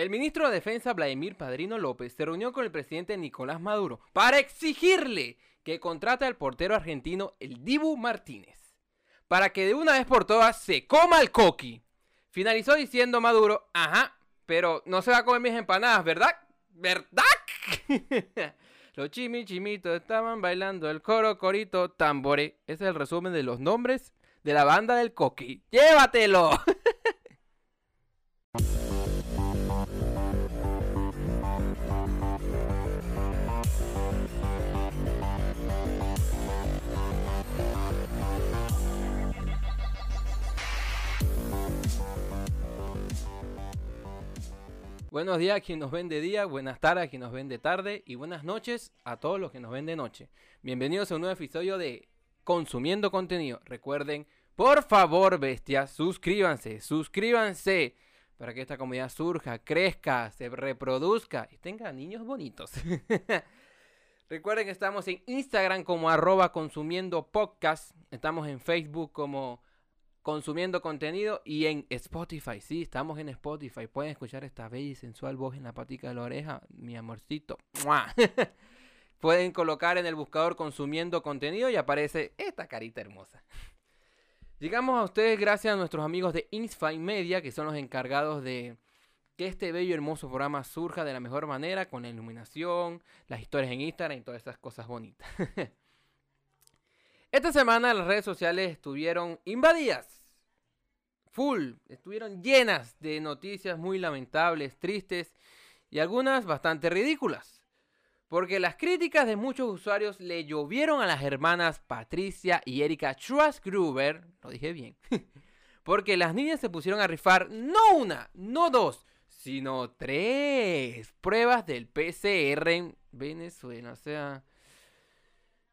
El ministro de Defensa Vladimir Padrino López se reunió con el presidente Nicolás Maduro para exigirle que contrate al portero argentino el Dibu Martínez para que de una vez por todas se coma el coqui. Finalizó diciendo Maduro, ajá, pero no se va a comer mis empanadas, ¿verdad? ¿Verdad? los chimichimitos estaban bailando el coro, corito, tambore. Ese es el resumen de los nombres de la banda del coqui. ¡Llévatelo! Buenos días a quien nos ven de día, buenas tardes a quien nos ven de tarde y buenas noches a todos los que nos ven de noche. Bienvenidos a un nuevo episodio de Consumiendo Contenido. Recuerden, por favor, bestias, suscríbanse, suscríbanse para que esta comunidad surja, crezca, se reproduzca y tenga niños bonitos. Recuerden que estamos en Instagram como arroba consumiendo podcast, estamos en Facebook como consumiendo contenido y en Spotify. Sí, estamos en Spotify. Pueden escuchar esta bella y sensual voz en la patica de la oreja, mi amorcito. Pueden colocar en el buscador consumiendo contenido y aparece esta carita hermosa. Llegamos a ustedes gracias a nuestros amigos de Inspire Media, que son los encargados de que este bello y hermoso programa surja de la mejor manera, con la iluminación, las historias en Instagram y todas esas cosas bonitas. Esta semana las redes sociales estuvieron invadidas, full, estuvieron llenas de noticias muy lamentables, tristes y algunas bastante ridículas. Porque las críticas de muchos usuarios le llovieron a las hermanas Patricia y Erika Gruber, lo dije bien, porque las niñas se pusieron a rifar no una, no dos, sino tres pruebas del PCR en Venezuela. O sea,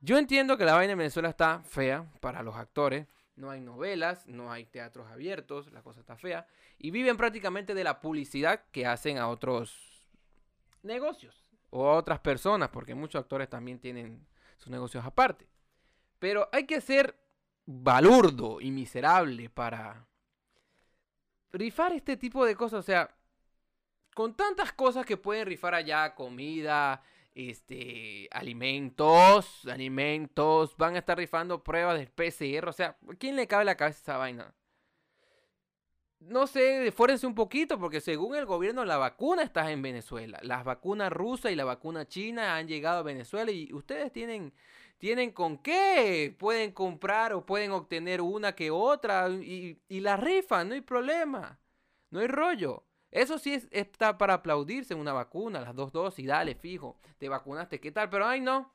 yo entiendo que la vaina en Venezuela está fea para los actores. No hay novelas, no hay teatros abiertos, la cosa está fea. Y viven prácticamente de la publicidad que hacen a otros negocios o a otras personas, porque muchos actores también tienen sus negocios aparte. Pero hay que ser balurdo y miserable para rifar este tipo de cosas. O sea, con tantas cosas que pueden rifar allá, comida, este, alimentos, alimentos, van a estar rifando pruebas del PCR, o sea, ¿quién le cabe la cabeza esa vaina? No sé, esfuércense un poquito porque según el gobierno la vacuna está en Venezuela. Las vacunas rusas y la vacuna china han llegado a Venezuela y ustedes tienen, tienen con qué pueden comprar o pueden obtener una que otra y, y la rifan, no hay problema, no hay rollo. Eso sí es, está para aplaudirse una vacuna, las dos dosis, dale, fijo, te vacunaste, ¿qué tal? Pero ay no,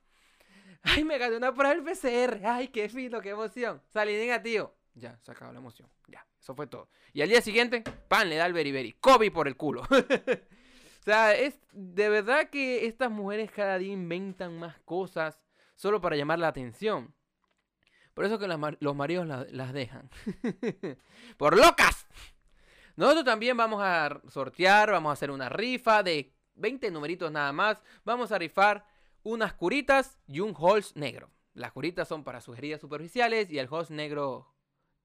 ay me gané una prueba del PCR, ay qué fino, qué emoción, salí negativo. Ya, se la emoción, ya, eso fue todo. Y al día siguiente, pan, le da el beriberi, COVID por el culo. o sea, es de verdad que estas mujeres cada día inventan más cosas solo para llamar la atención. Por eso que los maridos las dejan. por locas. Nosotros también vamos a sortear, vamos a hacer una rifa de 20 numeritos nada más. Vamos a rifar unas curitas y un holz negro. Las curitas son para sus heridas superficiales y el holz negro,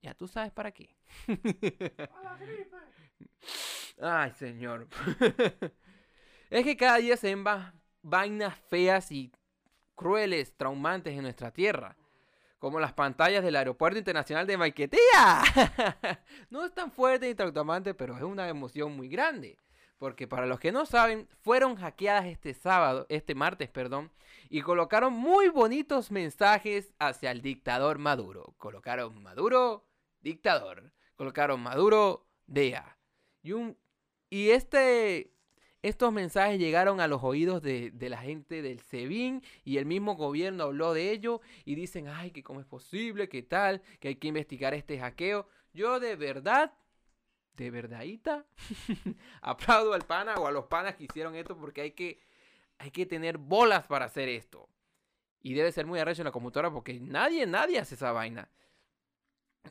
ya tú sabes para qué. Ay, señor. es que cada día se ven vainas feas y crueles, traumantes en nuestra tierra como las pantallas del Aeropuerto Internacional de Maiquetía. no es tan fuerte ni traumante, pero es una emoción muy grande. Porque para los que no saben, fueron hackeadas este sábado, este martes, perdón, y colocaron muy bonitos mensajes hacia el dictador Maduro. Colocaron Maduro, dictador. Colocaron Maduro, DEA. Y, un, y este estos mensajes llegaron a los oídos de, la gente del SEBIN y el mismo gobierno habló de ello y dicen, ay, que cómo es posible, que tal, que hay que investigar este hackeo. Yo de verdad, de verdadita, aplaudo al pana o a los panas que hicieron esto porque hay que, hay que tener bolas para hacer esto. Y debe ser muy arrecho en la computadora porque nadie, nadie hace esa vaina.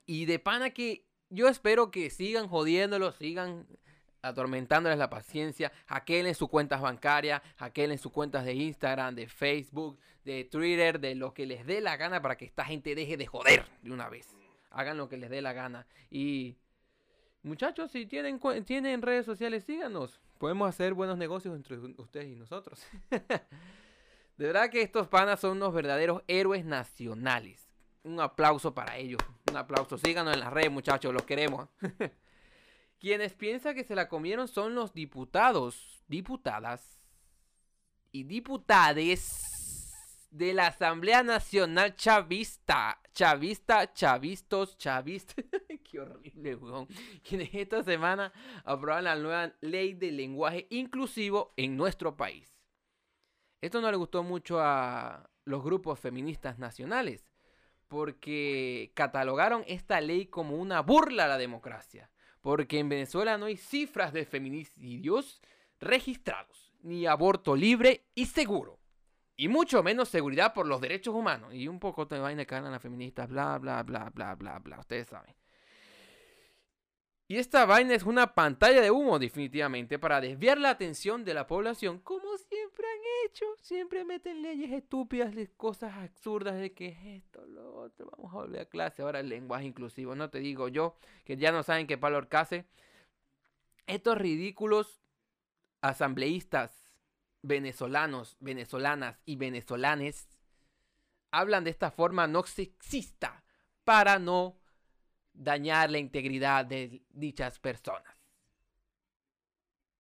Y de pana que yo espero que sigan jodiéndolo, sigan atormentándoles la paciencia, hackeen sus cuentas bancarias, hackeen sus cuentas de Instagram, de Facebook, de Twitter, de lo que les dé la gana para que esta gente deje de joder de una vez. Hagan lo que les dé la gana. Y, Muchachos, si tienen, tienen redes sociales, síganos. Podemos hacer buenos negocios entre ustedes y nosotros. de verdad que estos panas son unos verdaderos héroes nacionales. Un aplauso para ellos. Un aplauso. Síganos en las redes, muchachos. Los queremos. Quienes piensan que se la comieron son los diputados, diputadas y diputades de la Asamblea Nacional Chavista. Chavista, chavistos, chavistas. Qué horrible, weón. Quienes esta semana aprobaron la nueva ley de lenguaje inclusivo en nuestro país. Esto no le gustó mucho a los grupos feministas nacionales, porque catalogaron esta ley como una burla a la democracia, porque en Venezuela no hay cifras de feminicidios registrados, ni aborto libre y seguro, y mucho menos seguridad por los derechos humanos, y un poco de vaina que a las feministas, bla, bla, bla, bla, bla, bla, ustedes saben. Y esta vaina es una pantalla de humo definitivamente para desviar la atención de la población como siempre han hecho. Siempre meten leyes estúpidas, cosas absurdas de que es esto, lo otro. Vamos a volver a clase. Ahora el lenguaje inclusivo. No te digo yo que ya no saben qué palo case. Estos ridículos asambleístas venezolanos, venezolanas y venezolanes hablan de esta forma no sexista para no dañar la integridad de dichas personas.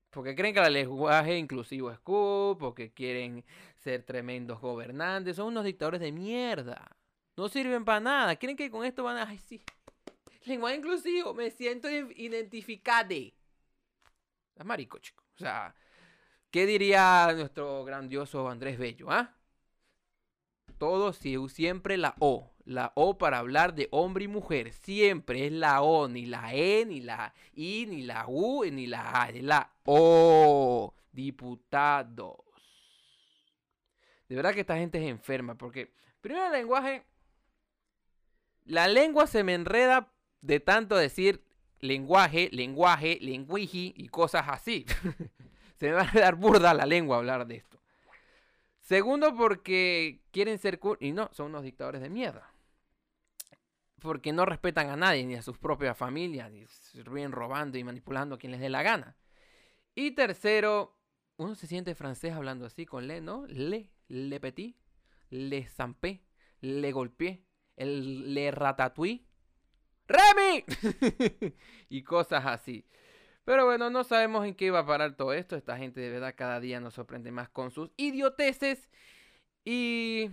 Porque creen que el lenguaje inclusivo es cool, porque quieren ser tremendos gobernantes, son unos dictadores de mierda. No sirven para nada. Creen que con esto van a... Ay, sí. Lenguaje inclusivo, me siento identificado. Es marico, chico. O sea, ¿qué diría nuestro grandioso Andrés Bello, ah? Todo siempre la O. La O para hablar de hombre y mujer. Siempre es la O, ni la E, ni la I, ni la U, ni la A. Es la O. Diputados. De verdad que esta gente es enferma. Porque, primero el lenguaje. La lengua se me enreda de tanto decir lenguaje, lenguaje, lenguiji y cosas así. se me va a dar burda la lengua hablar de esto. Segundo, porque quieren ser cool. Y no, son unos dictadores de mierda porque no respetan a nadie, ni a sus propias familias, y vienen robando y manipulando a quien les dé la gana. Y tercero, uno se siente francés hablando así con le, ¿no? Le, le petit, le zampé, le golpeé, le ratatouille, ¡Remy! y cosas así. Pero bueno, no sabemos en qué va a parar todo esto. Esta gente de verdad cada día nos sorprende más con sus idioteces y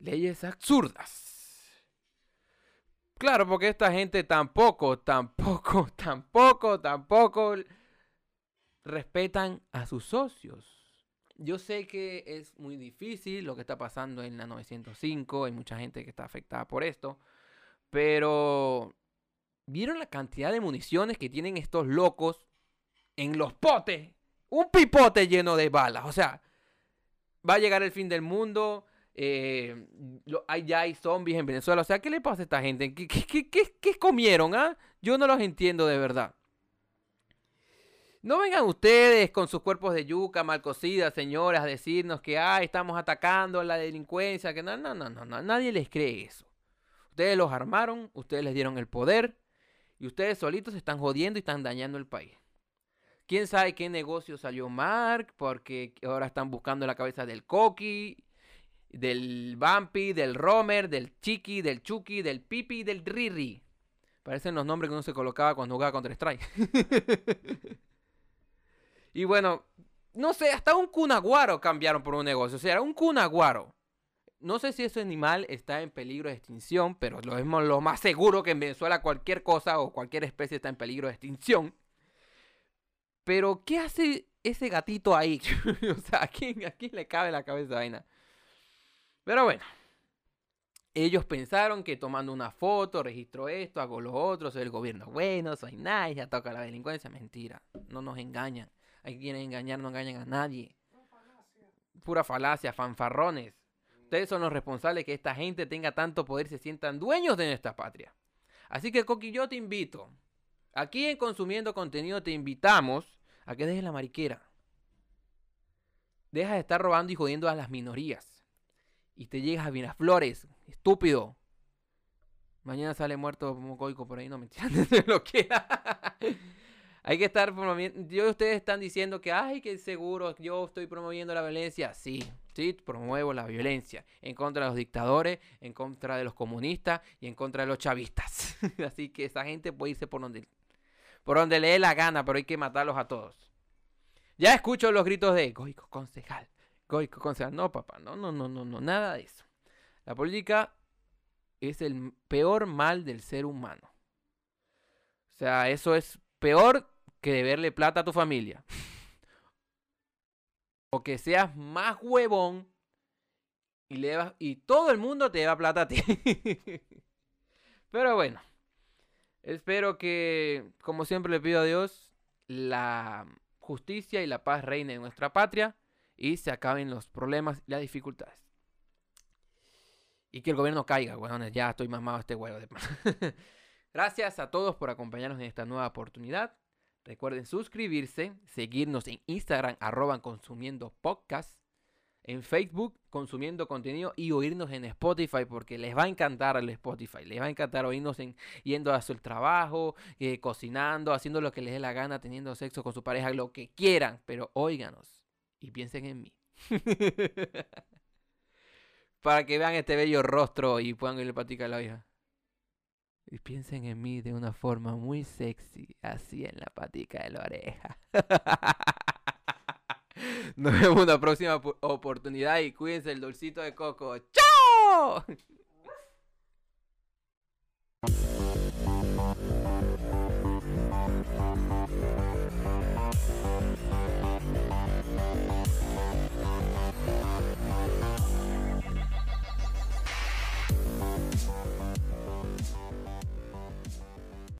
leyes absurdas. Claro, porque esta gente tampoco, tampoco, tampoco, tampoco respetan a sus socios. Yo sé que es muy difícil lo que está pasando en la 905, hay mucha gente que está afectada por esto, pero ¿vieron la cantidad de municiones que tienen estos locos en los potes? Un pipote lleno de balas, o sea, va a llegar el fin del mundo, eh, hay, ya zombies en Venezuela. O sea, ¿qué le pasa a esta gente? ¿Qué, qué, qué, comieron? Ah? Yo no los entiendo de verdad. No vengan ustedes con sus cuerpos de yuca mal cocidas, señoras, a decirnos que ah, estamos atacando a la delincuencia. Que no, no, no, no, nadie les cree eso. Ustedes los armaron, ustedes les dieron el poder y ustedes solitos se están jodiendo y están dañando el país. ¿Quién sabe qué negocio salió Mark? Porque ahora están buscando la cabeza del Coqui del Bumpy, del Romer, del Chiqui, del Chucky, del Pipi y del Riri. Parecen los nombres que uno se colocaba cuando jugaba contra Strike. y bueno, no sé, hasta un cunaguaro cambiaron por un negocio. O sea, era un cunaguaro. No sé si ese animal está en peligro de extinción, pero lo es lo más seguro que en Venezuela cualquier cosa o cualquier especie está en peligro de extinción. Pero, ¿qué hace ese gatito ahí? o sea, ¿a quién, ¿a quién le cabe la cabeza vaina? Pero bueno, ellos pensaron que tomando una foto, registro esto, hago lo otro, soy el gobierno bueno, soy nice, ya toca la delincuencia. Mentira, no nos engañan. Hay quienes engañar, no engañan a nadie. Pura falacia, fanfarrones. Ustedes son los responsables que esta gente tenga tanto poder y se sientan dueños de nuestra patria. Así que, Coqui, yo te invito. Aquí en Consumiendo Contenido te invitamos a que dejes la mariquera. Deja de estar robando y jodiendo a las minorías y te llegas a Flores, estúpido. Mañana sale muerto Mocoico por ahí, no me lo que Hay que estar promoviendo. Ustedes están diciendo que, ay, que seguro, yo estoy promoviendo la violencia. Sí, promuevo la violencia en contra de los dictadores, en contra de los comunistas y en contra de los chavistas. Así que esa gente puede irse por donde, por donde le dé la gana, pero hay que matarlos a todos. Ya escucho los gritos de Goico, concejal. Goico, concejal. No, papá, no, no, no, no, no, nada de eso. La política es el peor mal del ser humano. O sea, eso es peor que deberle plata a tu familia. o que seas más huevón y, le y todo el mundo te da plata a ti. Pero bueno, espero que, como siempre le pido a Dios, la justicia y la paz reine en nuestra patria y se acaben los problemas y las dificultades. Y que el gobierno caiga, weones. Ya estoy mamado este huevo de Gracias a todos por acompañarnos en esta nueva oportunidad. Recuerden suscribirse, seguirnos en Instagram, arroban consumiendo podcast, en Facebook, consumiendo contenido y oírnos en Spotify, porque les va a encantar el Spotify. Les va a encantar oírnos en, yendo a su trabajo, eh, cocinando, haciendo lo que les dé la gana, teniendo sexo con su pareja, lo que quieran, pero óiganos y piensen en mí. para que vean este bello rostro y puedan irle platicar a la hija. Y piensen en mí de una forma muy sexy, así en la patica de la oreja. Nos vemos en una próxima oportunidad y cuídense el dulcito de coco. ¡Chao!